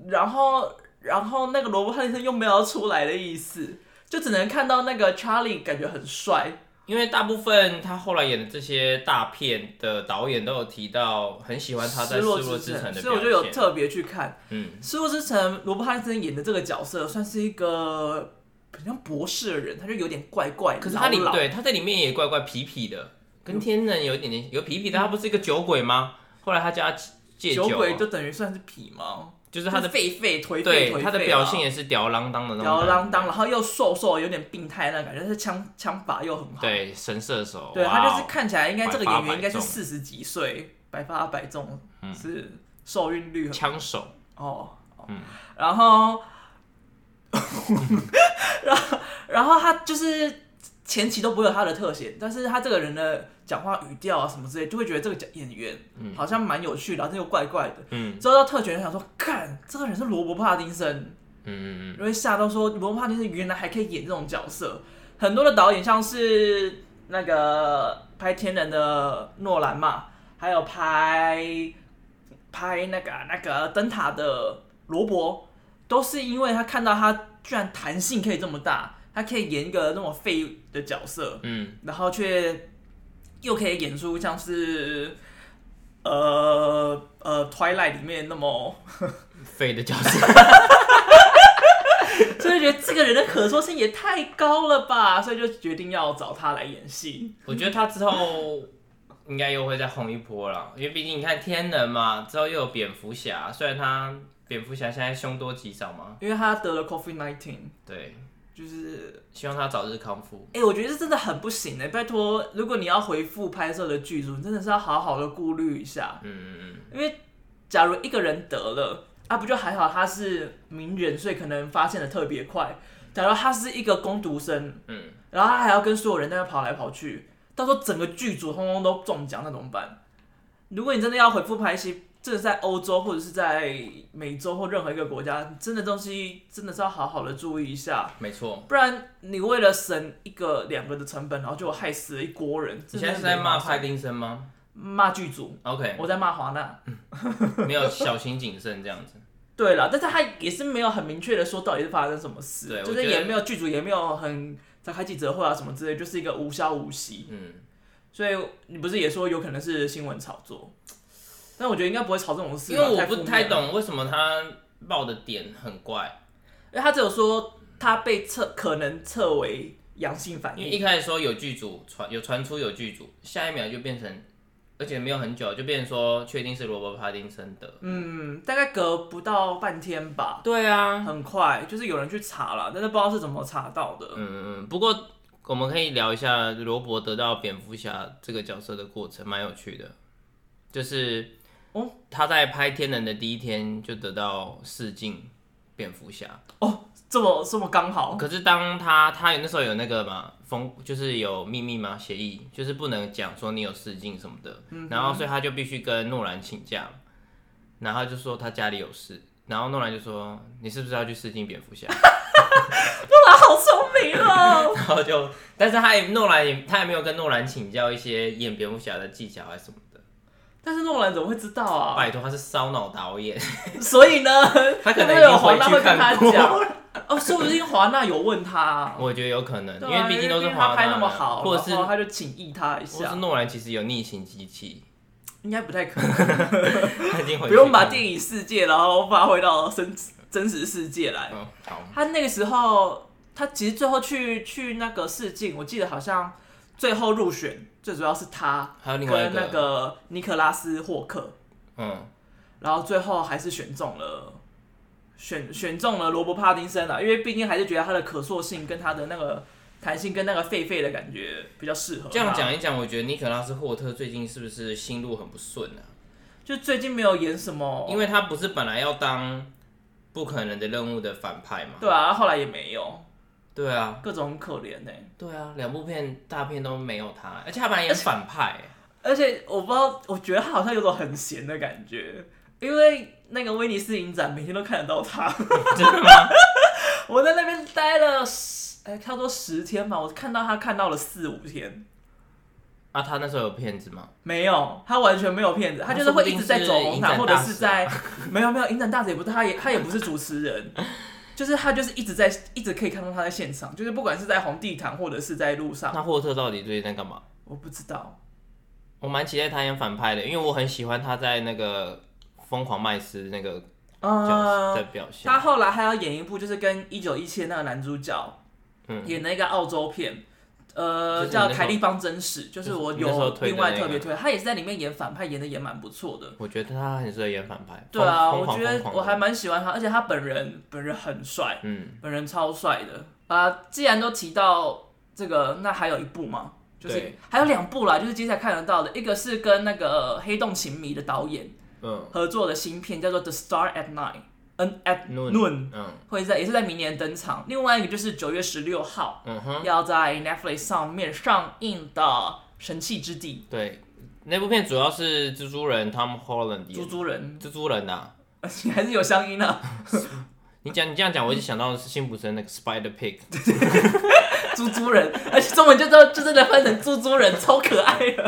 然后，然后那个罗伯·派丁森又没有要出来的意思，就只能看到那个查理感觉很帅。因为大部分他后来演的这些大片的导演都有提到，很喜欢他在《失落之城》的所以我就有特别去看。嗯，《失落之城》罗伯·汉森演的这个角色算是一个很像博士的人，他就有点怪怪的。可是他里对他在里面也怪怪痞痞的，跟天人有一点点有痞痞的。他不是一个酒鬼吗？后来他叫他戒酒，酒鬼就等于算是痞吗？就是他的颓废，对他的表现也是吊儿郎当的那种，吊儿郎当，然后又瘦瘦，有点病态那感觉，但是枪枪法又很好，对神射手，对他就是看起来应该这个演员应该是四十几岁，百发百中，是受孕率很枪手。哦，嗯，然后，[laughs] 然后 [laughs] 然后他就是前期都不会有他的特写，但是他这个人的讲话语调啊什么之类，就会觉得这个演员好像蛮有趣的，然后又怪怪的。嗯，之后到特权就想说，看这个人是罗伯·帕丁森。嗯嗯嗯，因为吓到说罗伯·帕丁森原来还可以演这种角色。很多的导演像是那个拍《天人》的诺兰嘛，还有拍拍那个那个灯塔的罗伯，都是因为他看到他居然弹性可以这么大。他可以演一个那么废的角色，嗯，然后却又可以演出像是呃呃 Twilight 里面那么 [laughs] 废的角色，[laughs] 所以觉得这个人的可塑性也太高了吧，所以就决定要找他来演戏。我觉得他之后应该又会再红一波了，因为毕竟你看天能嘛，之后又有蝙蝠侠，虽然他蝙蝠侠现在凶多吉少嘛，因为他得了 COVID nineteen，对。就是希望他早日康复。哎、欸，我觉得这真的很不行哎！拜托，如果你要回复拍摄的剧组，你真的是要好好的顾虑一下。嗯嗯嗯。因为假如一个人得了，啊，不就还好他是名人，所以可能发现的特别快。假如他是一个工读生，嗯，然后他还要跟所有人在那跑来跑去，到时候整个剧组通通都中奖，那怎么办？如果你真的要回复拍戏，这是在欧洲或者是在美洲或任何一个国家，真的东西真的是要好好的注意一下。没错，不然你为了省一个两个的成本，然后就害死了一锅人。你现在是在骂派丁森吗？骂剧组。OK，我在骂华纳。[laughs] 没有小心谨慎这样子。对了，但是他也是没有很明确的说到底是发生什么事，对就是也没有剧组也没有很在开记者会啊什么之类，就是一个无消无息。嗯，所以你不是也说有可能是新闻炒作？但我觉得应该不会吵这种事，因为我不太懂为什么他报的点很怪，因为他只有说他被测可能测为阳性反应，一开始说有剧组传有传出有剧组，下一秒就变成，而且没有很久就变成说确定是罗伯·帕丁森的，嗯，大概隔不到半天吧，对啊，很快，就是有人去查了，但是不知道是怎么查到的，嗯嗯，不过我们可以聊一下罗伯得到蝙蝠侠这个角色的过程，蛮有趣的，就是。哦，他在拍《天能》的第一天就得到试镜蝙蝠侠哦，这么这么刚好。可是当他他有那时候有那个嘛封，就是有秘密嘛协议，就是不能讲说你有试镜什么的。嗯。然后所以他就必须跟诺兰请假，然后就说他家里有事，然后诺兰就说你是不是要去试镜蝙蝠侠？[laughs] 诺兰好聪明哦。[laughs] 然后就，但是他也诺兰也他也没有跟诺兰请教一些演蝙蝠侠的技巧还是什么。但是诺兰怎么会知道啊？拜托，他是烧脑导演，[laughs] 所以呢，[laughs] 他可能有华纳会跟他讲。哦，说不定华纳有问他。我觉得有可能，因为毕竟都是华纳拍那么好，或者是他就请益他一下。或是诺兰其实有逆行机器，应该不太可能。[laughs] 不用把电影世界然后发挥到真真实世界来。他那个时候，他其实最后去去那个试镜，我记得好像最后入选。最主要是他还有另外跟那个尼克拉斯霍克，嗯，然后最后还是选中了，选选中了罗伯帕丁森啊，因为毕竟还是觉得他的可塑性跟他的那个弹性跟那个狒狒的感觉比较适合。这样讲一讲，我觉得尼克拉斯霍特最近是不是心路很不顺啊？就最近没有演什么，因为他不是本来要当不可能的任务的反派嘛？对啊，后来也没有。对啊，各种很可怜呢。对啊，两部片大片都没有他，而且他本来演反派。而且我不知道，我觉得他好像有种很闲的感觉，因为那个威尼斯影展每天都看得到他。[laughs] 真的吗？[laughs] 我在那边待了十，哎，差不多十天吧，我看到他看到了四五天。啊，他那时候有骗子吗？没有，他完全没有骗子，他就是会一直在走红毯，或者是在没有没有影展大使也不是，他也他也不是主持人。[laughs] 就是他，就是一直在，一直可以看到他在现场，就是不管是在红地毯或者是在路上。那霍特到底最近在干嘛？我不知道。我蛮期待他演反派的，因为我很喜欢他在那个《疯狂麦斯》那个角色的表现。他后来还要演一部，就是跟一九一七那个男主角，嗯，演那个澳洲片。呃，叫凯利方真史，就是我有另外特别推，他也是在里面演反派，演的也蛮不错的。我觉得他很适合演反派。对啊，我觉得我还蛮喜欢他，而且他本人本人很帅，嗯，本人超帅的啊。既然都提到这个，那还有一部吗？就是还有两部啦，就是接下来看得到的，一个是跟那个黑洞情迷的导演嗯合作的新片，叫做《The Star at Night》，at noon，嗯，会在也是在明年登场。另外一个就是九月十六号，嗯哼，要在 Netflix 上面上映的《神器之地》。对，那部片主要是蜘蛛人 Tom Holland。蜘蛛人，蜘蛛人呐，[laughs] 你还是有乡音啊。[laughs] 你讲你这样讲，我就想到的是辛普森那个 Spider Pig，[laughs] 猪猪人，而且中文就都就真的翻成猪猪人，超可爱的。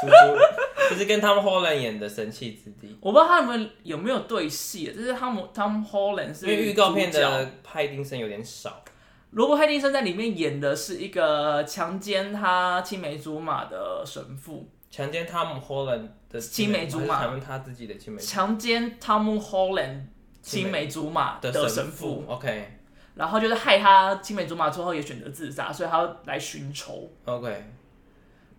猪猪，就是跟 Tom Holland 演的《神器之地》，我不知道他们有没有对戏，就是他们 Tom Holland 是因为预告片的派丁森有点少。罗伯·派丁森在里面演的是一个强奸他青梅竹马的神父，强奸 Tom Holland 的青梅竹马，强奸他自己的青梅，强奸 Tom Holland。青梅竹马的神父，OK，然后就是害他青梅竹马之后也选择自杀，所以他要来寻仇，OK，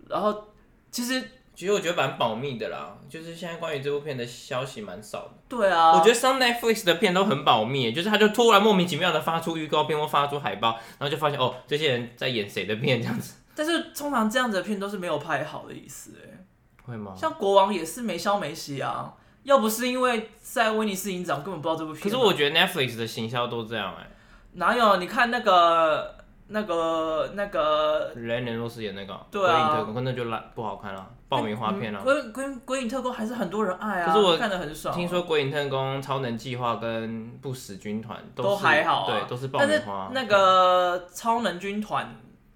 然后其实其实我觉得蛮保密的啦，就是现在关于这部片的消息蛮少的。对啊，我觉得上 Netflix 的片都很保密，就是他就突然莫名其妙的发出预告片或发出海报，然后就发现哦，这些人在演谁的片这样子。但是通常这样子的片都是没有拍好的意思，哎，会吗？像国王也是没消没息啊。要不是因为在威尼斯影展，我根本不知道这部片。可是我觉得 Netflix 的行销都这样哎、欸。哪有？你看那个、那个、那个。雷恩·罗斯演那个。对啊。鬼影特工那就烂不好看了，爆米花片了。鬼鬼鬼影特工还是很多人爱啊。可是我看的很爽。听说鬼影特工、超能计划跟不死军团都，都还好、啊，对，都是爆米花。那个超能军团，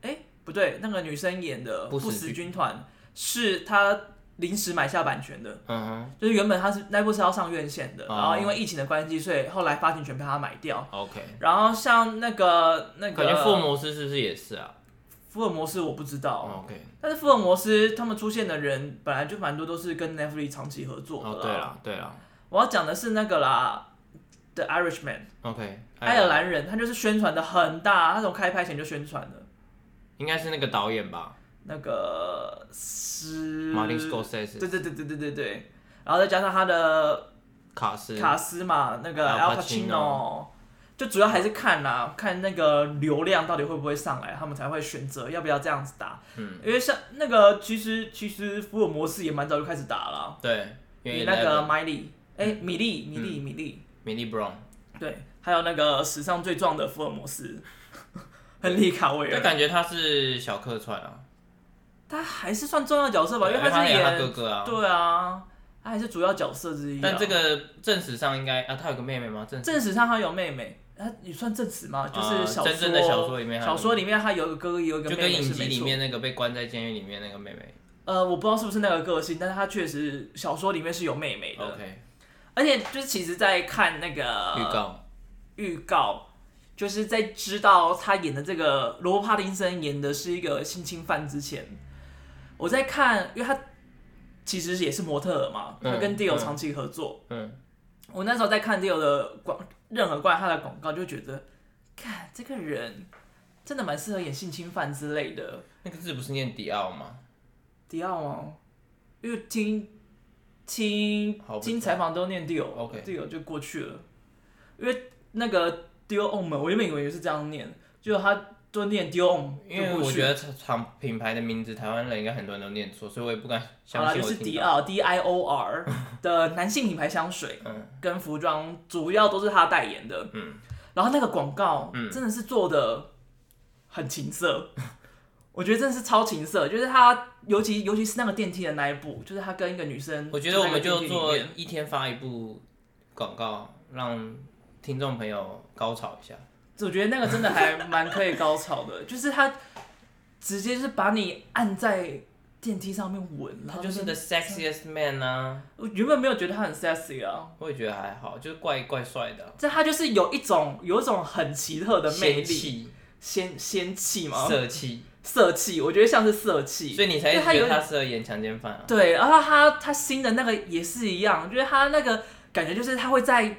哎、欸，不对，那个女生演的不死军团是她。临时买下版权的，嗯哼，就是原本他是那部是要上院线的，哦、然后因为疫情的关系，所以后来发行权被他买掉。OK，然后像那个那个，感觉福尔摩斯是不是也是啊？福尔摩斯我不知道。OK，但是福尔摩斯他们出现的人本来就蛮多都是跟 Netflix 长期合作的。哦，对了对了，我要讲的是那个啦，The Irishman。OK，爱尔兰人，他就是宣传的很大，他从开拍前就宣传的。应该是那个导演吧。那个斯对对对对对对对，然后再加上他的卡斯。卡斯嘛，那个 Al Pacino，就主要还是看啦，看那个流量到底会不会上来，他们才会选择要不要这样子打。嗯，因为像那个其实其实福尔摩斯也蛮早就开始打了。对，因为那个麦莉，哎，米莉米莉米莉。米莉 Brown，对，还有那个史上最壮的福尔摩斯，[laughs] 亨利卡维尔，就感觉他是小客串啊。他还是算重要角色吧，因为他是演他哥哥啊。对啊，他还是主要角色之一。但这个正史上应该啊，他有个妹妹吗？正正史上他有妹妹，他也算正史吗？就是小说真正的小说里面，小说里面他有个哥哥，有一个妹妹，就跟影集里面那个被关在监狱里面那个妹妹。呃，我不知道是不是那个个性，但是他确实小说里面是有妹妹的。OK，而且就是其实，在看那个预告，预告就是在知道他演的这个罗伯·帕丁森演的是一个性侵犯之前。我在看，因为他其实也是模特儿嘛，他跟 Dior 长期合作。嗯，我那时候在看 Dior 的广，任何关于他的广告，就觉得，看这个人真的蛮适合演性侵犯之类的。那个字不是念迪奥吗？迪奥吗？因为听听听采访都念 Dior，Dior 就过去了。因为那个 Dior Homme，我原本以为是这样念，就他。都念 Dior，因为我觉得厂品牌的名字，台湾人应该很多人都念错，所以我也不敢相信。好了，就是迪奥 D I O R [laughs] 的男性品牌香水，跟服装主要都是他代言的。嗯，然后那个广告，真的是做的很情色，[laughs] 我觉得真的是超情色，就是他，尤其尤其是那个电梯的那一部，就是他跟一个女生，我觉得我们就做一天发一部广告，让听众朋友高潮一下。我觉得那个真的还蛮可以高潮的，就是他直接是把你按在电梯上面吻，他就是 the sexiest man 啊！我原本没有觉得他很 sexy 啊，我也觉得还好，就是怪怪帅的。这他就是有一种有一种很奇特的魅力，仙仙气吗？色气，色气，我觉得像是色气，所以你才觉得他适合演强奸犯啊？对，然后他他新的那个也是一样，就是他那个感觉就是他会在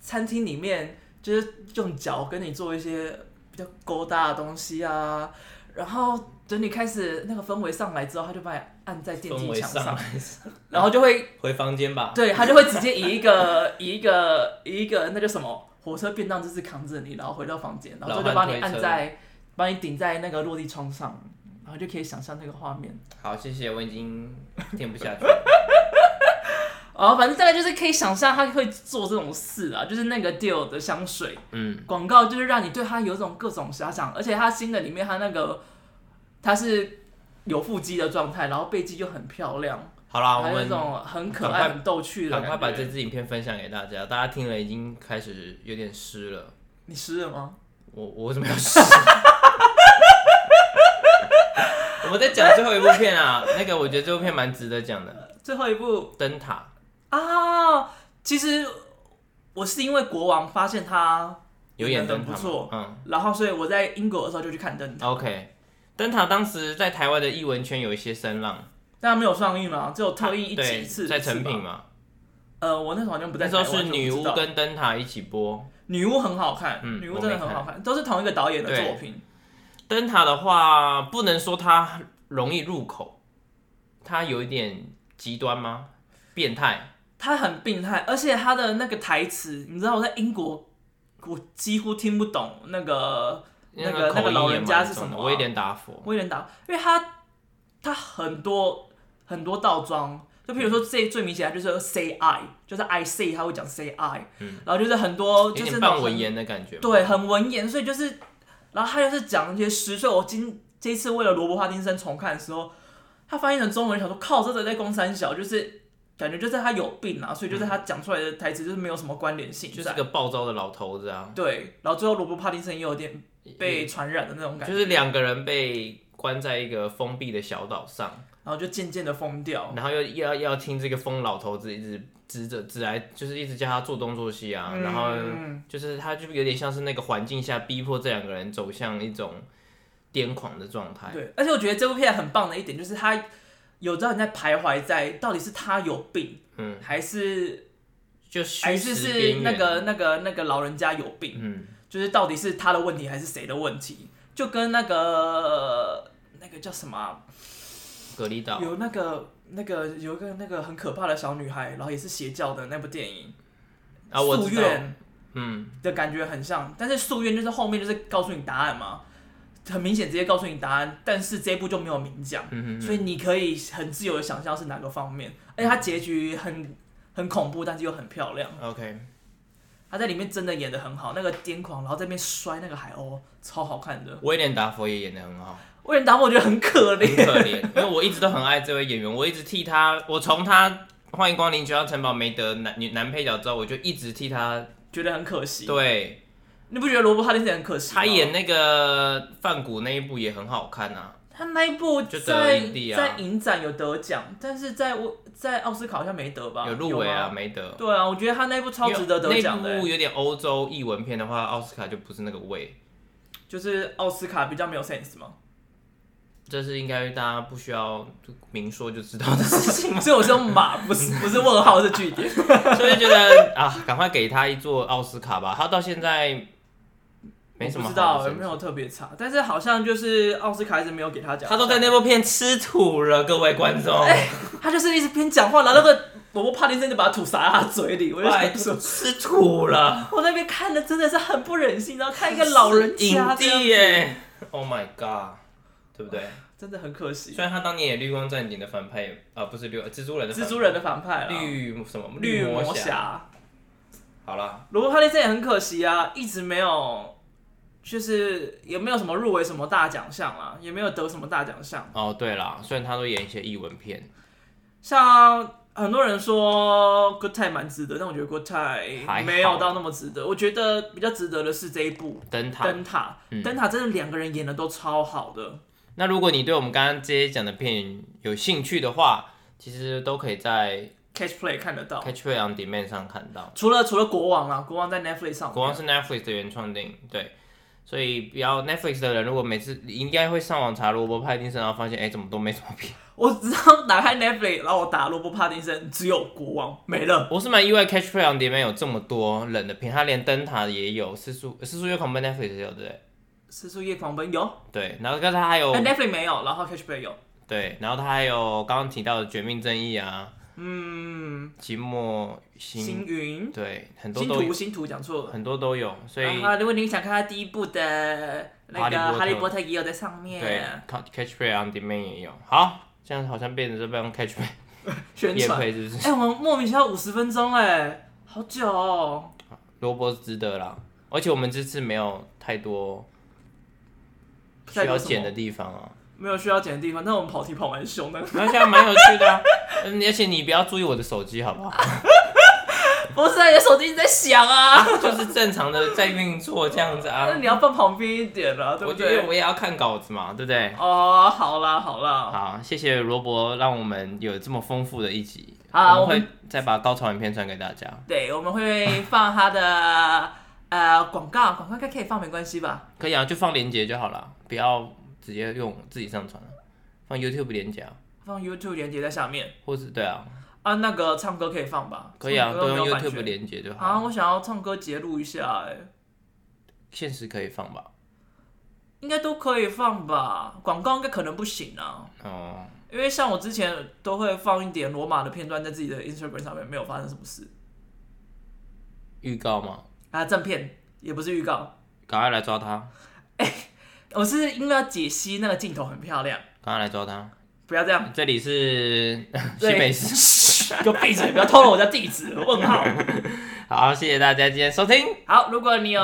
餐厅里面。就是用脚跟你做一些比较勾搭的东西啊，然后等你开始那个氛围上来之后，他就把你按在电梯墙上，然后就会回房间吧。对，他就会直接以一个 [laughs] 以一个以一个那叫什么火车便当姿势扛着你，然后回到房间，然后就把你按在把你顶在那个落地窗上，然后就可以想象那个画面。好，谢谢，我已经听不下去。[laughs] 哦，反正大概就是可以想象他会做这种事啊，就是那个 Dior 的香水，嗯，广告就是让你对他有种各种遐想，而且他新的里面他那个他是有腹肌的状态，然后背肌就很漂亮。好啦，我们那种很可爱、很逗趣的。赶快把这支影片分享给大家，大家听了已经开始有点湿了。你湿了吗？我我为什么要湿？[laughs] 我们在讲最后一部片啊，那个我觉得这部片蛮值得讲的。最后一部灯塔啊，其实我是因为国王发现他有演灯不错，嗯，然后所以我在英国的时候就去看灯塔。OK，灯塔当时在台湾的艺文圈有一些声浪。但没有上映吗？只有特映一几次，在成品嘛。呃，我那时候好像不在。那时候是女巫跟灯塔一起播。女巫很好看，嗯，女巫真的很好看，都是同一个导演的作品。灯塔的话，不能说它容易入口，它有一点极端吗？变态。它很病态，而且他的那个台词，你知道我在英国，我几乎听不懂那个那个那个老人家是什么？威廉达佛。威廉达，因为他他很多。很多倒装，就比如说最最明显的就是 say I，就是 I say，他会讲 say I，嗯，然后就是很多就是那种文言的感觉，对，很文言，所以就是，然后他就是讲一些诗，所以我今这一次为了罗伯·帕丁森重看的时候，他翻译成中文，想说靠，这个在攻三小，就是感觉就是他有病啊，所以就是他讲出来的台词就是没有什么关联性，就是个暴躁的老头子啊，对，然后最后罗伯·帕丁森也有点被传染的那种感觉，就是两个人被关在一个封闭的小岛上。然后就渐渐的疯掉，然后又要要听这个疯老头子一直指着指来，就是一直叫他做东做西啊，嗯、然后就是他就有点像是那个环境下逼迫这两个人走向一种癫狂的状态。对，而且我觉得这部片很棒的一点就是他有让人在徘徊在到底是他有病，嗯，还是就还是是那个那个那个老人家有病，嗯，就是到底是他的问题还是谁的问题？就跟那个那个叫什么？隔离岛。有那个那个有一个那个很可怕的小女孩，然后也是邪教的那部电影。啊，我知道，嗯，的感觉很像，但是夙愿就是后面就是告诉你答案嘛，很明显直接告诉你答案，但是这一部就没有明讲，所以你可以很自由的想象是哪个方面，而且它结局很很恐怖，但是又很漂亮。OK，他在里面真的演的很好，那个癫狂，然后在那边摔那个海鸥，超好看的。威廉达佛也演的很好。威廉达佛我觉得很可怜，可怜，因为我一直都很爱这位演员，我一直替他，我从他《欢迎光临九霄城堡》没得男女男配角之后，我就一直替他觉得很可惜。对，你不觉得罗伯·帕丁森很可惜？他演那个梵谷那一部也很好看啊，他那一部在在影展有得奖，但是在在奥斯卡好像没得吧？有入围啊，没得。对啊，我觉得他那一部超值得得奖的。那部有点欧洲译文片的话，奥斯卡就不是那个味，就是奥斯卡比较没有 sense 吗？这是应该大家不需要明说就知道的事情，[laughs] 所以我是用码，不是不是问号，是句点，[laughs] 所以觉得啊，赶快给他一座奥斯卡吧。他到现在没什么，不知道有没有特别差，但是好像就是奥斯卡一直没有给他讲，他都在那部片吃土了，各位观众。欸、他就是一直边讲话，然后那个罗伯帕丁森就把土撒在他嘴里，我就想说吃土了。我那边看的真的是很不忍心，然后看一个老人家影帝耶，Oh my god。对不对？真的很可惜。虽然他当年也绿光战警的反派，啊，不是绿蜘蛛人的蜘蛛人的反派，绿什么绿魔侠。好了，罗伯·帕丁森也很可惜啊，一直没有，就是也没有什么入围什么大奖项啦，也没有得什么大奖项。哦，对啦，虽然他都演一些译文片，像很多人说《Good Time》蛮值得，但我觉得《Good Time》没有到那么值得。我觉得比较值得的是这一部《灯塔》。灯塔，灯塔真的两个人演的都超好的。那如果你对我们刚刚这些讲的片有兴趣的话，其实都可以在 Catch Play 看得到，Catch Play on Demand 上看到。除了除了国王啊，国王在 Netflix 上，国王是 Netflix 的原创电影，对。所以比较 Netflix 的人，如果每次应该会上网查罗伯·帕丁森，然后发现哎、欸，怎么都没什么片。我只要打开 Netflix，然后我打罗伯·帕丁森，只有国王没了。我是蛮意外，Catch Play on Demand 有这么多冷的片，他连灯塔也有，四叔》《四叔夜狂奔 Netflix 也有对不对？尸速夜狂奔有，对，然后刚才还有 Netflix 没有，然后 Catch Play 有，对，然后他还有刚刚提到的绝命正义啊，嗯，寂寞星星云，对，很多都有，星图讲错了，很多都有，所以如果你想看他第一部的那个哈利波特也有在上面，对，Catch Play on Demand 也有，好，这样好像变成这边 Catch Play [laughs] 宣传。配是不是？哎、欸，我们莫名其妙五十分钟哎，好久哦。萝卜值得啦，而且我们这次没有太多需要剪的地方啊，没有需要剪的地方，但我们跑题跑蛮凶的，那现在蛮有趣的、啊。嗯，而且你不要注意我的手机好不好？[laughs] 不是啊，你的手机一直在响啊，啊，[laughs] 就是正常的在运作这样子啊。那你要放旁边一点了，对不对？我，我也要看稿子嘛，对不对？哦，好啦好啦，好，谢谢萝卜，让我们有这么丰富的一集。好，我们会再把高潮影片传给大家。对，我们会放他的 [laughs] 呃广告，广告应该可以放没关系吧？可以啊，就放链接就好了，不要直接用自己上传了，放 YouTube 链接啊。放 YouTube 链接在下面，或是对啊。啊，那个唱歌可以放吧？可以啊，都用 YouTube 连接就好。啊，我想要唱歌截录一下，哎，现实可以放吧？应该都可以放吧？广告应该可能不行啊。哦。因为像我之前都会放一点罗马的片段在自己的 Instagram 上面，没有发生什么事。预告吗？啊，正片也不是预告。赶快来抓他！哎，[laughs] 我是因为要解析那个镜头很漂亮。刚刚来抓他！不要这样，这里是新美食，给我闭嘴！不要透露我家地址。问号。[laughs] 好，谢谢大家今天收听。好，如果你有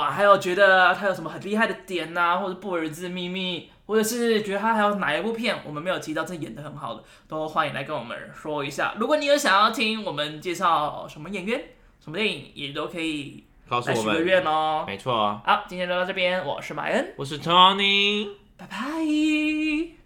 还有觉得他有什么很厉害的点呐、啊，或者不为人知的秘密，或者是觉得他还有哪一部片我们没有提到，这演的很好的，都欢迎来跟我们说一下。如果你有想要听我们介绍什么演员、什么电影，也都可以告诉我们。许个愿哦。没错。好，今天就到这边，我是马恩，我是 Tony，拜拜。